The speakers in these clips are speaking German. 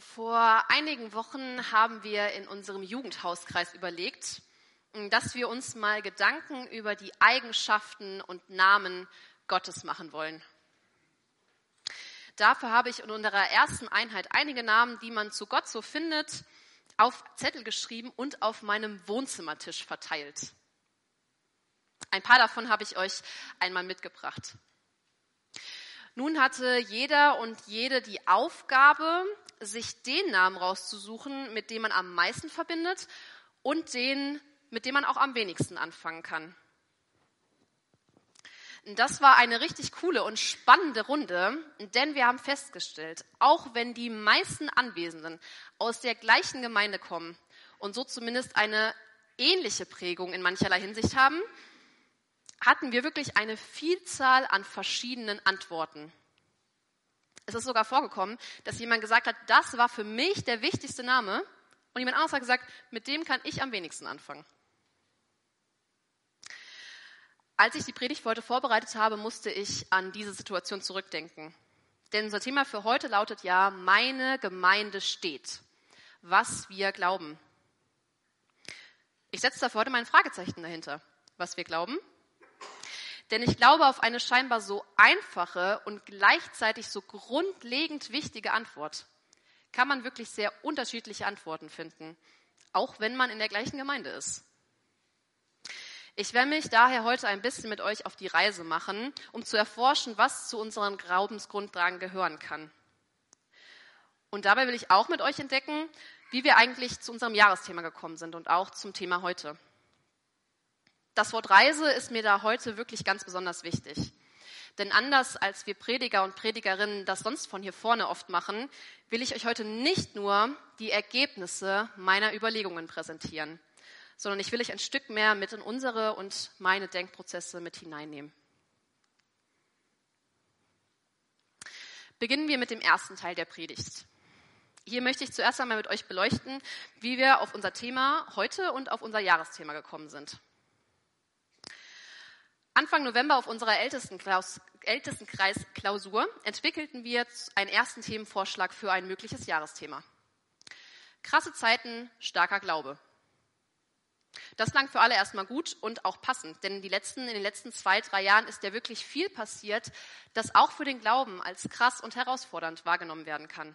Vor einigen Wochen haben wir in unserem Jugendhauskreis überlegt, dass wir uns mal Gedanken über die Eigenschaften und Namen Gottes machen wollen. Dafür habe ich in unserer ersten Einheit einige Namen, die man zu Gott so findet, auf Zettel geschrieben und auf meinem Wohnzimmertisch verteilt. Ein paar davon habe ich euch einmal mitgebracht. Nun hatte jeder und jede die Aufgabe, sich den Namen rauszusuchen, mit dem man am meisten verbindet und den, mit dem man auch am wenigsten anfangen kann. Das war eine richtig coole und spannende Runde, denn wir haben festgestellt, auch wenn die meisten Anwesenden aus der gleichen Gemeinde kommen und so zumindest eine ähnliche Prägung in mancherlei Hinsicht haben, hatten wir wirklich eine Vielzahl an verschiedenen Antworten. Es ist sogar vorgekommen, dass jemand gesagt hat, das war für mich der wichtigste Name und jemand anderes hat gesagt, mit dem kann ich am wenigsten anfangen. Als ich die Predigt für heute vorbereitet habe, musste ich an diese Situation zurückdenken. Denn unser Thema für heute lautet ja, meine Gemeinde steht. Was wir glauben. Ich setze dafür heute mein Fragezeichen dahinter. Was wir glauben? Denn ich glaube auf eine scheinbar so einfache und gleichzeitig so grundlegend wichtige Antwort kann man wirklich sehr unterschiedliche Antworten finden, auch wenn man in der gleichen Gemeinde ist. Ich werde mich daher heute ein bisschen mit euch auf die Reise machen, um zu erforschen, was zu unseren Glaubensgrundlagen gehören kann. Und dabei will ich auch mit euch entdecken, wie wir eigentlich zu unserem Jahresthema gekommen sind und auch zum Thema heute. Das Wort Reise ist mir da heute wirklich ganz besonders wichtig. Denn anders als wir Prediger und Predigerinnen das sonst von hier vorne oft machen, will ich euch heute nicht nur die Ergebnisse meiner Überlegungen präsentieren, sondern ich will euch ein Stück mehr mit in unsere und meine Denkprozesse mit hineinnehmen. Beginnen wir mit dem ersten Teil der Predigt. Hier möchte ich zuerst einmal mit euch beleuchten, wie wir auf unser Thema heute und auf unser Jahresthema gekommen sind. Anfang November auf unserer Ältestenkreis Klausur entwickelten wir einen ersten Themenvorschlag für ein mögliches Jahresthema. Krasse Zeiten, starker Glaube. Das klang für alle erstmal gut und auch passend, denn letzten, in den letzten zwei, drei Jahren ist ja wirklich viel passiert, das auch für den Glauben als krass und herausfordernd wahrgenommen werden kann.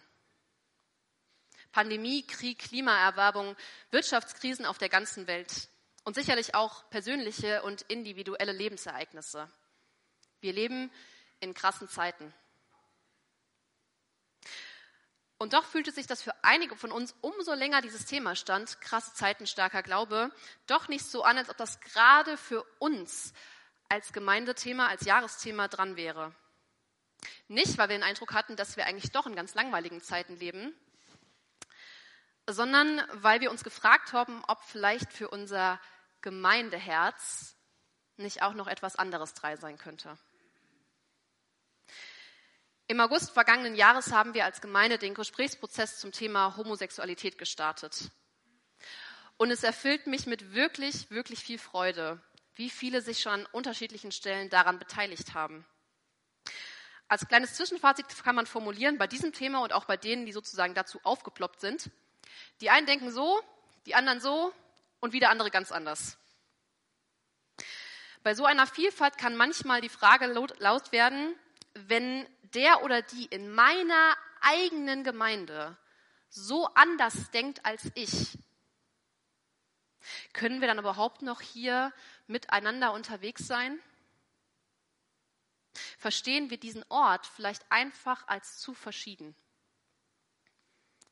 Pandemie, Krieg, Klimaerwerbung, Wirtschaftskrisen auf der ganzen Welt und sicherlich auch persönliche und individuelle Lebensereignisse. Wir leben in krassen Zeiten. Und doch fühlte sich das für einige von uns, umso länger dieses Thema stand, krasse Zeiten, starker Glaube, doch nicht so an, als ob das gerade für uns als Gemeindethema, als Jahresthema dran wäre. Nicht, weil wir den Eindruck hatten, dass wir eigentlich doch in ganz langweiligen Zeiten leben, sondern weil wir uns gefragt haben, ob vielleicht für unser Gemeindeherz nicht auch noch etwas anderes drei sein könnte. Im August vergangenen Jahres haben wir als Gemeinde den Gesprächsprozess zum Thema Homosexualität gestartet. Und es erfüllt mich mit wirklich, wirklich viel Freude, wie viele sich schon an unterschiedlichen Stellen daran beteiligt haben. Als kleines Zwischenfazit kann man formulieren, bei diesem Thema und auch bei denen, die sozusagen dazu aufgeploppt sind, die einen denken so, die anderen so und wieder andere ganz anders. Bei so einer Vielfalt kann manchmal die Frage laut werden, wenn der oder die in meiner eigenen Gemeinde so anders denkt als ich, können wir dann überhaupt noch hier miteinander unterwegs sein? Verstehen wir diesen Ort vielleicht einfach als zu verschieden?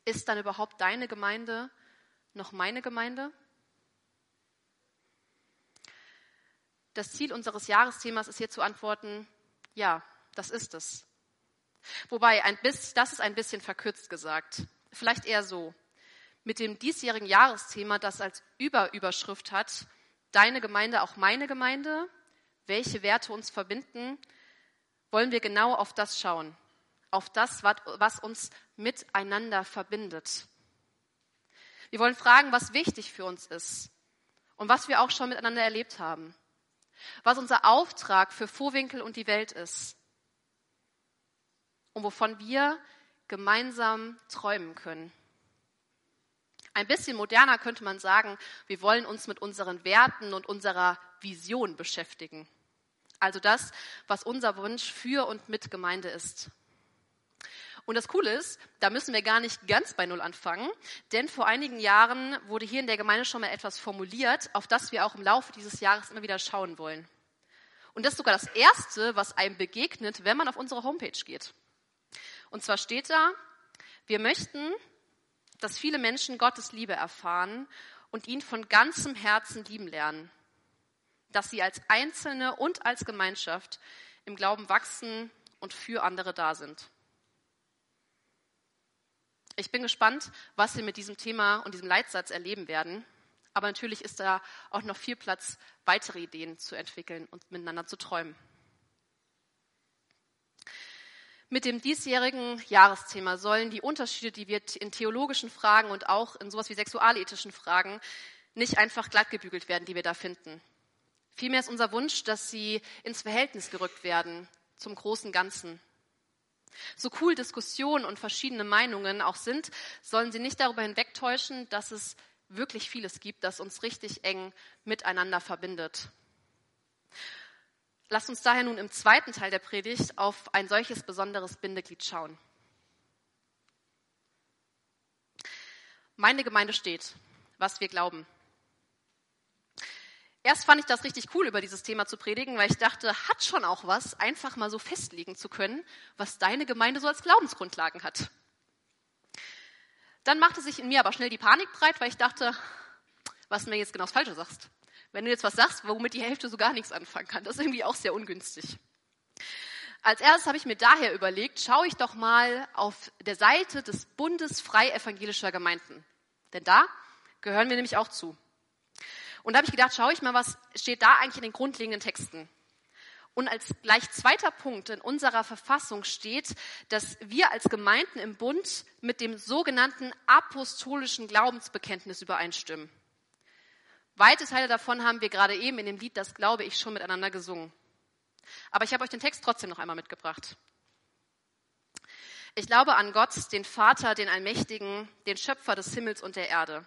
Ist dann überhaupt deine Gemeinde noch meine Gemeinde? Das Ziel unseres Jahresthemas ist hier zu antworten, ja, das ist es. Wobei, ein bisschen, das ist ein bisschen verkürzt gesagt. Vielleicht eher so. Mit dem diesjährigen Jahresthema, das als Überüberschrift hat, deine Gemeinde, auch meine Gemeinde, welche Werte uns verbinden, wollen wir genau auf das schauen. Auf das, was uns miteinander verbindet. Wir wollen fragen, was wichtig für uns ist und was wir auch schon miteinander erlebt haben. Was unser Auftrag für Vorwinkel und die Welt ist und wovon wir gemeinsam träumen können. Ein bisschen moderner könnte man sagen, wir wollen uns mit unseren Werten und unserer Vision beschäftigen. Also das, was unser Wunsch für und mit Gemeinde ist. Und das Coole ist, da müssen wir gar nicht ganz bei Null anfangen, denn vor einigen Jahren wurde hier in der Gemeinde schon mal etwas formuliert, auf das wir auch im Laufe dieses Jahres immer wieder schauen wollen. Und das ist sogar das Erste, was einem begegnet, wenn man auf unsere Homepage geht. Und zwar steht da, wir möchten, dass viele Menschen Gottes Liebe erfahren und ihn von ganzem Herzen lieben lernen. Dass sie als Einzelne und als Gemeinschaft im Glauben wachsen und für andere da sind. Ich bin gespannt, was wir mit diesem Thema und diesem Leitsatz erleben werden. Aber natürlich ist da auch noch viel Platz, weitere Ideen zu entwickeln und miteinander zu träumen. Mit dem diesjährigen Jahresthema sollen die Unterschiede, die wir in theologischen Fragen und auch in sowas wie sexualethischen Fragen nicht einfach glattgebügelt werden, die wir da finden. Vielmehr ist unser Wunsch, dass sie ins Verhältnis gerückt werden zum großen Ganzen. So cool Diskussionen und verschiedene Meinungen auch sind, sollen sie nicht darüber hinwegtäuschen, dass es wirklich vieles gibt, das uns richtig eng miteinander verbindet. Lasst uns daher nun im zweiten Teil der Predigt auf ein solches besonderes Bindeglied schauen. Meine Gemeinde steht, was wir glauben. Erst fand ich das richtig cool, über dieses Thema zu predigen, weil ich dachte, hat schon auch was, einfach mal so festlegen zu können, was deine Gemeinde so als Glaubensgrundlagen hat. Dann machte sich in mir aber schnell die Panik breit, weil ich dachte, was mir jetzt genau das Falsche sagst wenn du jetzt was sagst, womit die Hälfte so gar nichts anfangen kann. Das ist irgendwie auch sehr ungünstig. Als erstes habe ich mir daher überlegt, schaue ich doch mal auf der Seite des Bundes Frei Evangelischer Gemeinden. Denn da gehören wir nämlich auch zu. Und da habe ich gedacht, schaue ich mal, was steht da eigentlich in den grundlegenden Texten. Und als gleich zweiter Punkt in unserer Verfassung steht, dass wir als Gemeinden im Bund mit dem sogenannten apostolischen Glaubensbekenntnis übereinstimmen. Weite Teile davon haben wir gerade eben in dem Lied Das glaube ich schon miteinander gesungen. Aber ich habe euch den Text trotzdem noch einmal mitgebracht. Ich glaube an Gott, den Vater, den Allmächtigen, den Schöpfer des Himmels und der Erde.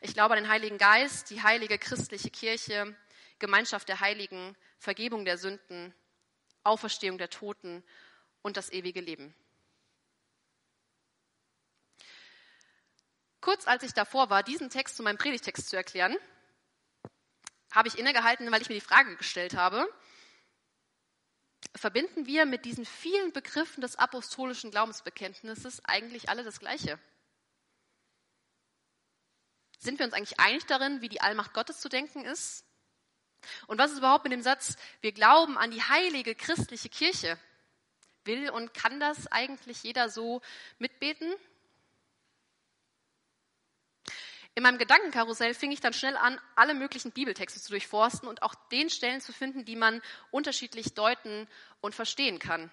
Ich glaube an den Heiligen Geist, die heilige christliche Kirche, Gemeinschaft der Heiligen, Vergebung der Sünden, Auferstehung der Toten und das ewige Leben. Kurz als ich davor war, diesen Text zu meinem Predigtext zu erklären, habe ich innegehalten, weil ich mir die Frage gestellt habe, verbinden wir mit diesen vielen Begriffen des apostolischen Glaubensbekenntnisses eigentlich alle das Gleiche? Sind wir uns eigentlich einig darin, wie die Allmacht Gottes zu denken ist? Und was ist überhaupt mit dem Satz, wir glauben an die heilige christliche Kirche? Will und kann das eigentlich jeder so mitbeten? In meinem Gedankenkarussell fing ich dann schnell an, alle möglichen Bibeltexte zu durchforsten und auch den Stellen zu finden, die man unterschiedlich deuten und verstehen kann.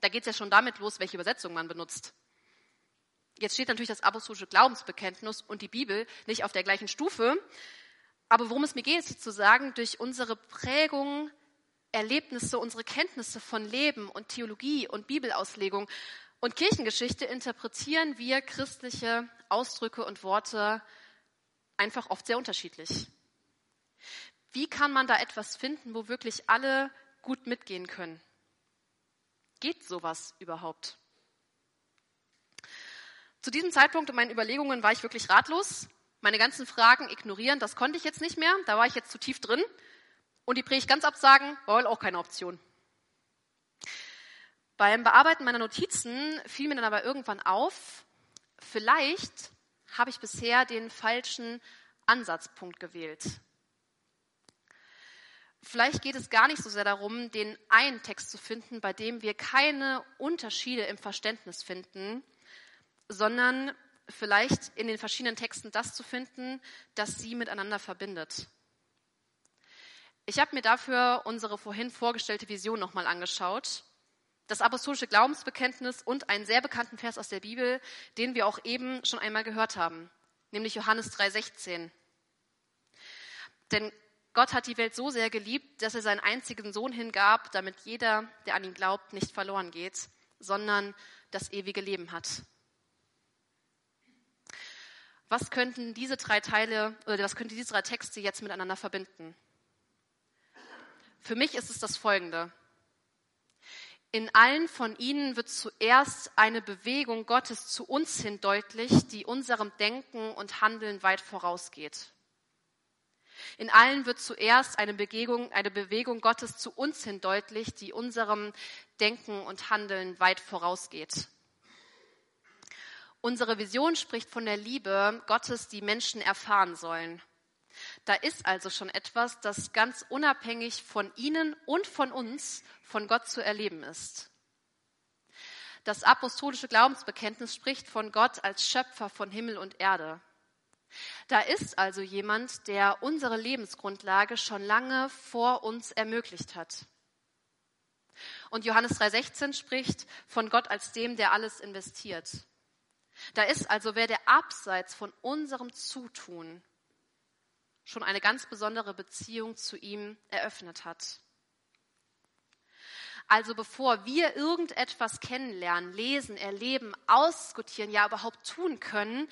Da geht es ja schon damit los, welche Übersetzung man benutzt. Jetzt steht natürlich das apostolische Glaubensbekenntnis und die Bibel nicht auf der gleichen Stufe. Aber worum es mir geht, ist zu sagen, durch unsere Prägung, Erlebnisse, unsere Kenntnisse von Leben und Theologie und Bibelauslegung und Kirchengeschichte interpretieren wir christliche Ausdrücke und Worte einfach oft sehr unterschiedlich. Wie kann man da etwas finden, wo wirklich alle gut mitgehen können? Geht sowas überhaupt? Zu diesem Zeitpunkt in meinen Überlegungen war ich wirklich ratlos. Meine ganzen Fragen ignorieren, das konnte ich jetzt nicht mehr. Da war ich jetzt zu tief drin. Und die Predigt ganz absagen, war wohl auch keine Option. Beim Bearbeiten meiner Notizen fiel mir dann aber irgendwann auf, vielleicht habe ich bisher den falschen Ansatzpunkt gewählt. Vielleicht geht es gar nicht so sehr darum, den einen Text zu finden, bei dem wir keine Unterschiede im Verständnis finden, sondern vielleicht in den verschiedenen Texten das zu finden, das sie miteinander verbindet. Ich habe mir dafür unsere vorhin vorgestellte Vision nochmal angeschaut. Das apostolische Glaubensbekenntnis und einen sehr bekannten Vers aus der Bibel, den wir auch eben schon einmal gehört haben, nämlich Johannes 3,16. Denn Gott hat die Welt so sehr geliebt, dass er seinen einzigen Sohn hingab, damit jeder, der an ihn glaubt, nicht verloren geht, sondern das ewige Leben hat. Was könnten diese drei Teile oder was könnten diese drei Texte jetzt miteinander verbinden? Für mich ist es das folgende. In allen von ihnen wird zuerst eine Bewegung Gottes zu uns hin deutlich, die unserem Denken und Handeln weit vorausgeht. In allen wird zuerst eine Bewegung, eine Bewegung Gottes zu uns hin deutlich, die unserem Denken und Handeln weit vorausgeht. Unsere Vision spricht von der Liebe Gottes, die Menschen erfahren sollen. Da ist also schon etwas, das ganz unabhängig von Ihnen und von uns von Gott zu erleben ist. Das apostolische Glaubensbekenntnis spricht von Gott als Schöpfer von Himmel und Erde. Da ist also jemand, der unsere Lebensgrundlage schon lange vor uns ermöglicht hat. Und Johannes 3:16 spricht von Gott als dem, der alles investiert. Da ist also wer, der abseits von unserem Zutun schon eine ganz besondere Beziehung zu ihm eröffnet hat. Also bevor wir irgendetwas kennenlernen, lesen, erleben, ausdiskutieren, ja überhaupt tun können,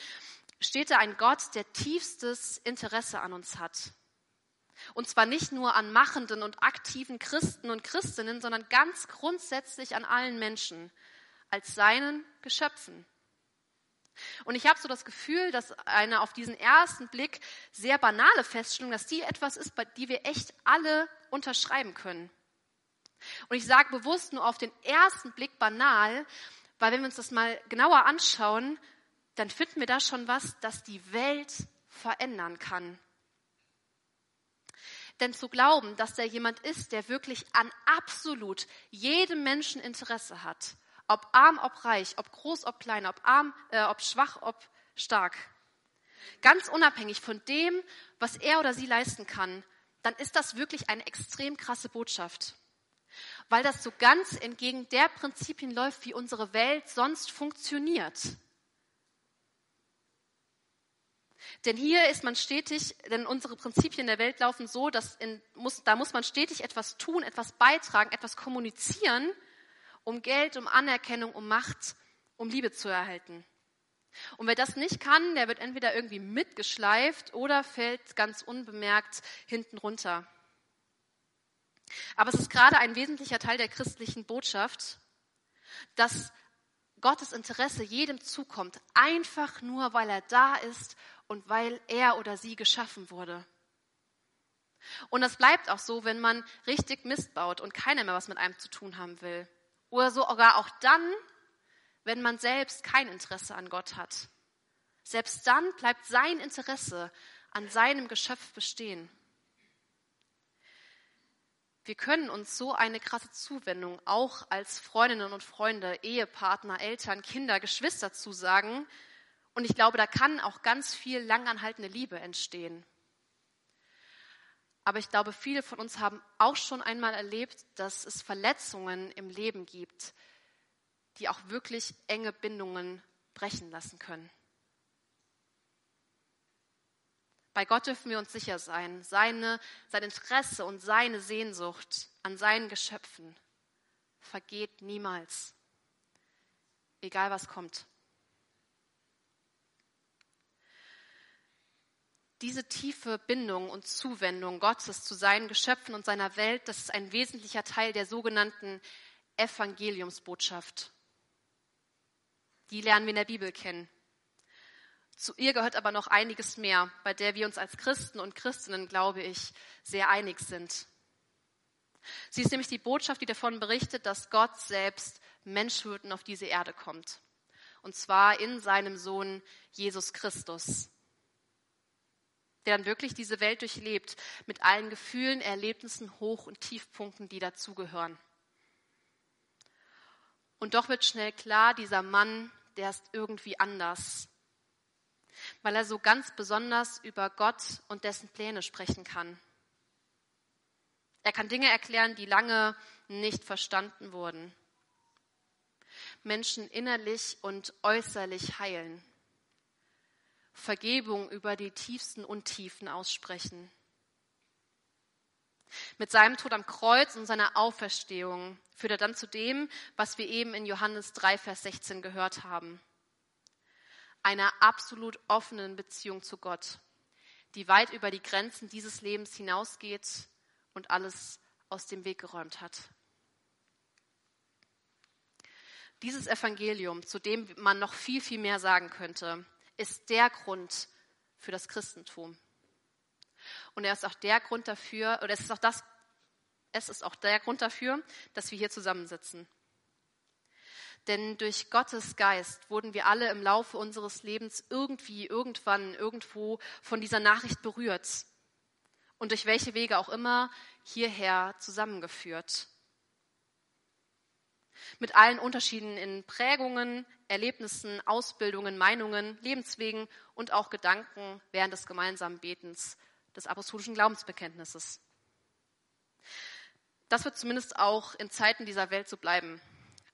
steht da ein Gott, der tiefstes Interesse an uns hat. Und zwar nicht nur an machenden und aktiven Christen und Christinnen, sondern ganz grundsätzlich an allen Menschen, als seinen Geschöpfen. Und ich habe so das Gefühl, dass eine auf diesen ersten Blick sehr banale Feststellung, dass die etwas ist, bei die wir echt alle unterschreiben können. Und ich sage bewusst nur auf den ersten Blick banal, weil wenn wir uns das mal genauer anschauen, dann finden wir da schon was, das die Welt verändern kann. Denn zu glauben, dass da jemand ist, der wirklich an absolut jedem Menschen Interesse hat, ob arm, ob reich, ob groß, ob klein, ob arm, äh, ob schwach, ob stark. Ganz unabhängig von dem, was er oder sie leisten kann, dann ist das wirklich eine extrem krasse Botschaft. Weil das so ganz entgegen der Prinzipien läuft, wie unsere Welt sonst funktioniert. Denn hier ist man stetig, denn unsere Prinzipien der Welt laufen so, dass in, muss, da muss man stetig etwas tun, etwas beitragen, etwas kommunizieren, um Geld, um Anerkennung, um Macht, um Liebe zu erhalten. Und wer das nicht kann, der wird entweder irgendwie mitgeschleift oder fällt ganz unbemerkt hinten runter. Aber es ist gerade ein wesentlicher Teil der christlichen Botschaft, dass Gottes Interesse jedem zukommt, einfach nur, weil er da ist und weil er oder sie geschaffen wurde. Und das bleibt auch so, wenn man richtig Mist baut und keiner mehr was mit einem zu tun haben will. Oder sogar auch dann, wenn man selbst kein Interesse an Gott hat. Selbst dann bleibt sein Interesse an seinem Geschöpf bestehen. Wir können uns so eine krasse Zuwendung auch als Freundinnen und Freunde, Ehepartner, Eltern, Kinder, Geschwister zusagen. Und ich glaube, da kann auch ganz viel langanhaltende Liebe entstehen. Aber ich glaube, viele von uns haben auch schon einmal erlebt, dass es Verletzungen im Leben gibt, die auch wirklich enge Bindungen brechen lassen können. Bei Gott dürfen wir uns sicher sein, seine, sein Interesse und seine Sehnsucht an seinen Geschöpfen vergeht niemals, egal was kommt. Diese tiefe Bindung und Zuwendung Gottes zu seinen Geschöpfen und seiner Welt, das ist ein wesentlicher Teil der sogenannten Evangeliumsbotschaft. Die lernen wir in der Bibel kennen. Zu ihr gehört aber noch einiges mehr, bei der wir uns als Christen und Christinnen, glaube ich, sehr einig sind. Sie ist nämlich die Botschaft, die davon berichtet, dass Gott selbst Mensch wird und auf diese Erde kommt. Und zwar in seinem Sohn Jesus Christus der dann wirklich diese Welt durchlebt, mit allen Gefühlen, Erlebnissen, Hoch- und Tiefpunkten, die dazugehören. Und doch wird schnell klar, dieser Mann, der ist irgendwie anders. weil er so ganz besonders über Gott und dessen Pläne sprechen kann. Er kann Dinge erklären, die lange nicht verstanden wurden. Menschen innerlich und äußerlich heilen. Vergebung über die tiefsten Untiefen aussprechen. Mit seinem Tod am Kreuz und seiner Auferstehung führt er dann zu dem, was wir eben in Johannes 3, Vers 16 gehört haben. Einer absolut offenen Beziehung zu Gott, die weit über die Grenzen dieses Lebens hinausgeht und alles aus dem Weg geräumt hat. Dieses Evangelium, zu dem man noch viel, viel mehr sagen könnte, ist der Grund für das Christentum. Und er ist auch der Grund dafür, oder es ist auch das, es ist auch der Grund dafür, dass wir hier zusammensitzen. Denn durch Gottes Geist wurden wir alle im Laufe unseres Lebens irgendwie, irgendwann, irgendwo von dieser Nachricht berührt. Und durch welche Wege auch immer hierher zusammengeführt. Mit allen Unterschieden in Prägungen, Erlebnissen, Ausbildungen, Meinungen, Lebenswegen und auch Gedanken während des gemeinsamen Betens des apostolischen Glaubensbekenntnisses. Das wird zumindest auch in Zeiten dieser Welt so bleiben.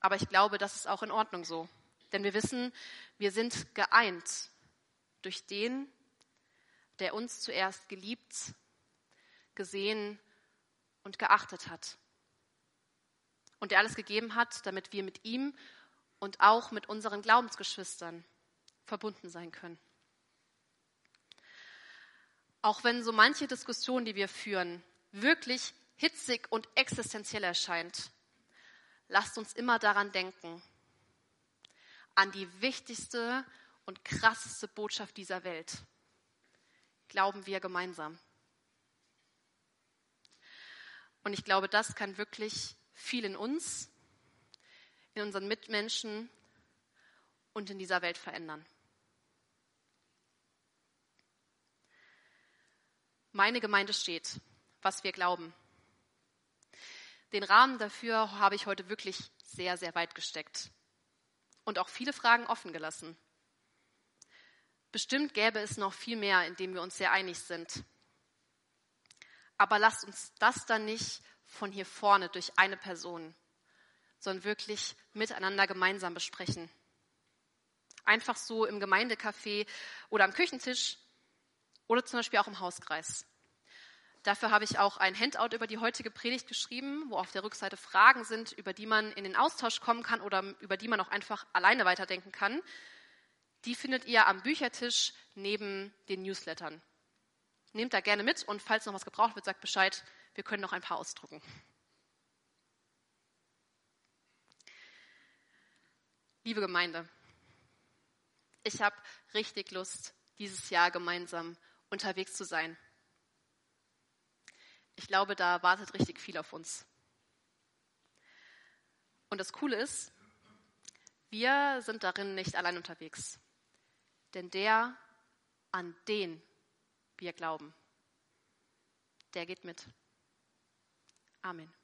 Aber ich glaube, das ist auch in Ordnung so. Denn wir wissen, wir sind geeint durch den, der uns zuerst geliebt, gesehen und geachtet hat. Und der alles gegeben hat, damit wir mit ihm und auch mit unseren Glaubensgeschwistern verbunden sein können. Auch wenn so manche Diskussion, die wir führen, wirklich hitzig und existenziell erscheint, lasst uns immer daran denken, an die wichtigste und krasseste Botschaft dieser Welt. Glauben wir gemeinsam. Und ich glaube, das kann wirklich viel in uns, in unseren Mitmenschen und in dieser Welt verändern. Meine Gemeinde steht, was wir glauben. Den Rahmen dafür habe ich heute wirklich sehr, sehr weit gesteckt und auch viele Fragen offen gelassen. Bestimmt gäbe es noch viel mehr, in dem wir uns sehr einig sind. Aber lasst uns das dann nicht von hier vorne durch eine Person, sondern wirklich miteinander gemeinsam besprechen. Einfach so im Gemeindecafé oder am Küchentisch oder zum Beispiel auch im Hauskreis. Dafür habe ich auch ein Handout über die heutige Predigt geschrieben, wo auf der Rückseite Fragen sind, über die man in den Austausch kommen kann oder über die man auch einfach alleine weiterdenken kann. Die findet ihr am Büchertisch neben den Newslettern. Nehmt da gerne mit und falls noch was gebraucht wird, sagt Bescheid. Wir können noch ein paar ausdrucken. Liebe Gemeinde, ich habe richtig Lust, dieses Jahr gemeinsam unterwegs zu sein. Ich glaube, da wartet richtig viel auf uns. Und das Coole ist, wir sind darin nicht allein unterwegs. Denn der, an den wir glauben, der geht mit. Amen.